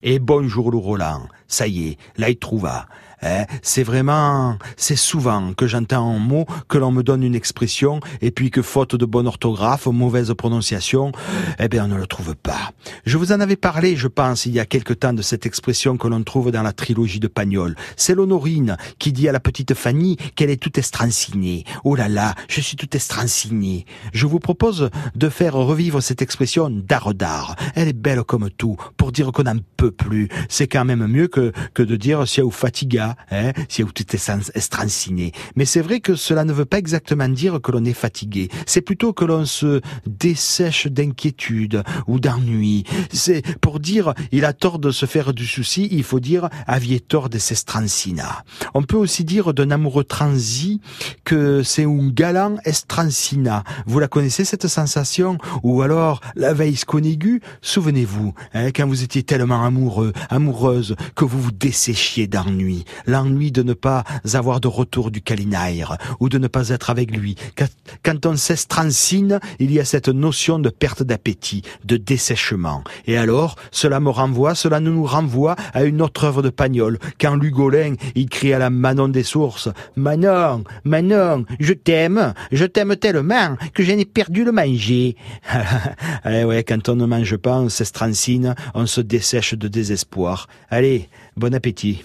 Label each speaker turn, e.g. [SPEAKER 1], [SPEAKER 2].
[SPEAKER 1] Et bonjour le Roland, ça y est, là il trouva. Hein, c'est vraiment, c'est souvent que j'entends un mot, que l'on me donne une expression, et puis que faute de bonne orthographe, mauvaise prononciation, eh bien on ne le trouve pas. Je vous en avais parlé, je pense, il y a quelque temps de cette expression que l'on trouve dans la trilogie de Pagnol. C'est l'Honorine qui dit à la petite Fanny qu'elle est toute estrancinée. Oh là là, je suis toute estrancinée. Je vous propose de faire revivre cette expression d'art d'art. Elle est belle comme tout, pour dire qu'on n'en peut plus. C'est quand même mieux que, que de dire si vous fatiga hein, si vous êtes estranciné. Mais c'est vrai que cela ne veut pas exactement dire que l'on est fatigué. C'est plutôt que l'on se dessèche d'inquiétude ou d'ennui. C'est pour dire il a tort de se faire du souci, il faut dire aviez tort de s'estrancina. On peut aussi dire d'un amoureux transi que c'est un galant estrancina. Vous la connaissez cette sensation? Ou alors la veille conigu Souvenez-vous, hein, quand vous étiez tellement amoureux, amoureuse, que vous vous desséchiez d'ennui l'ennui de ne pas avoir de retour du Kalinaïr ou de ne pas être avec lui. Quand on s'estrancine, il y a cette notion de perte d'appétit, de dessèchement. Et alors, cela me renvoie, cela nous renvoie à une autre œuvre de Pagnol, quand Lugolin, il crie à la Manon des sources, Manon, Manon, je t'aime, je t'aime tellement que j'en ai perdu le manger. Allez, ouais, quand on ne mange pas, on s'estrancine, on se dessèche de désespoir. Allez, bon appétit.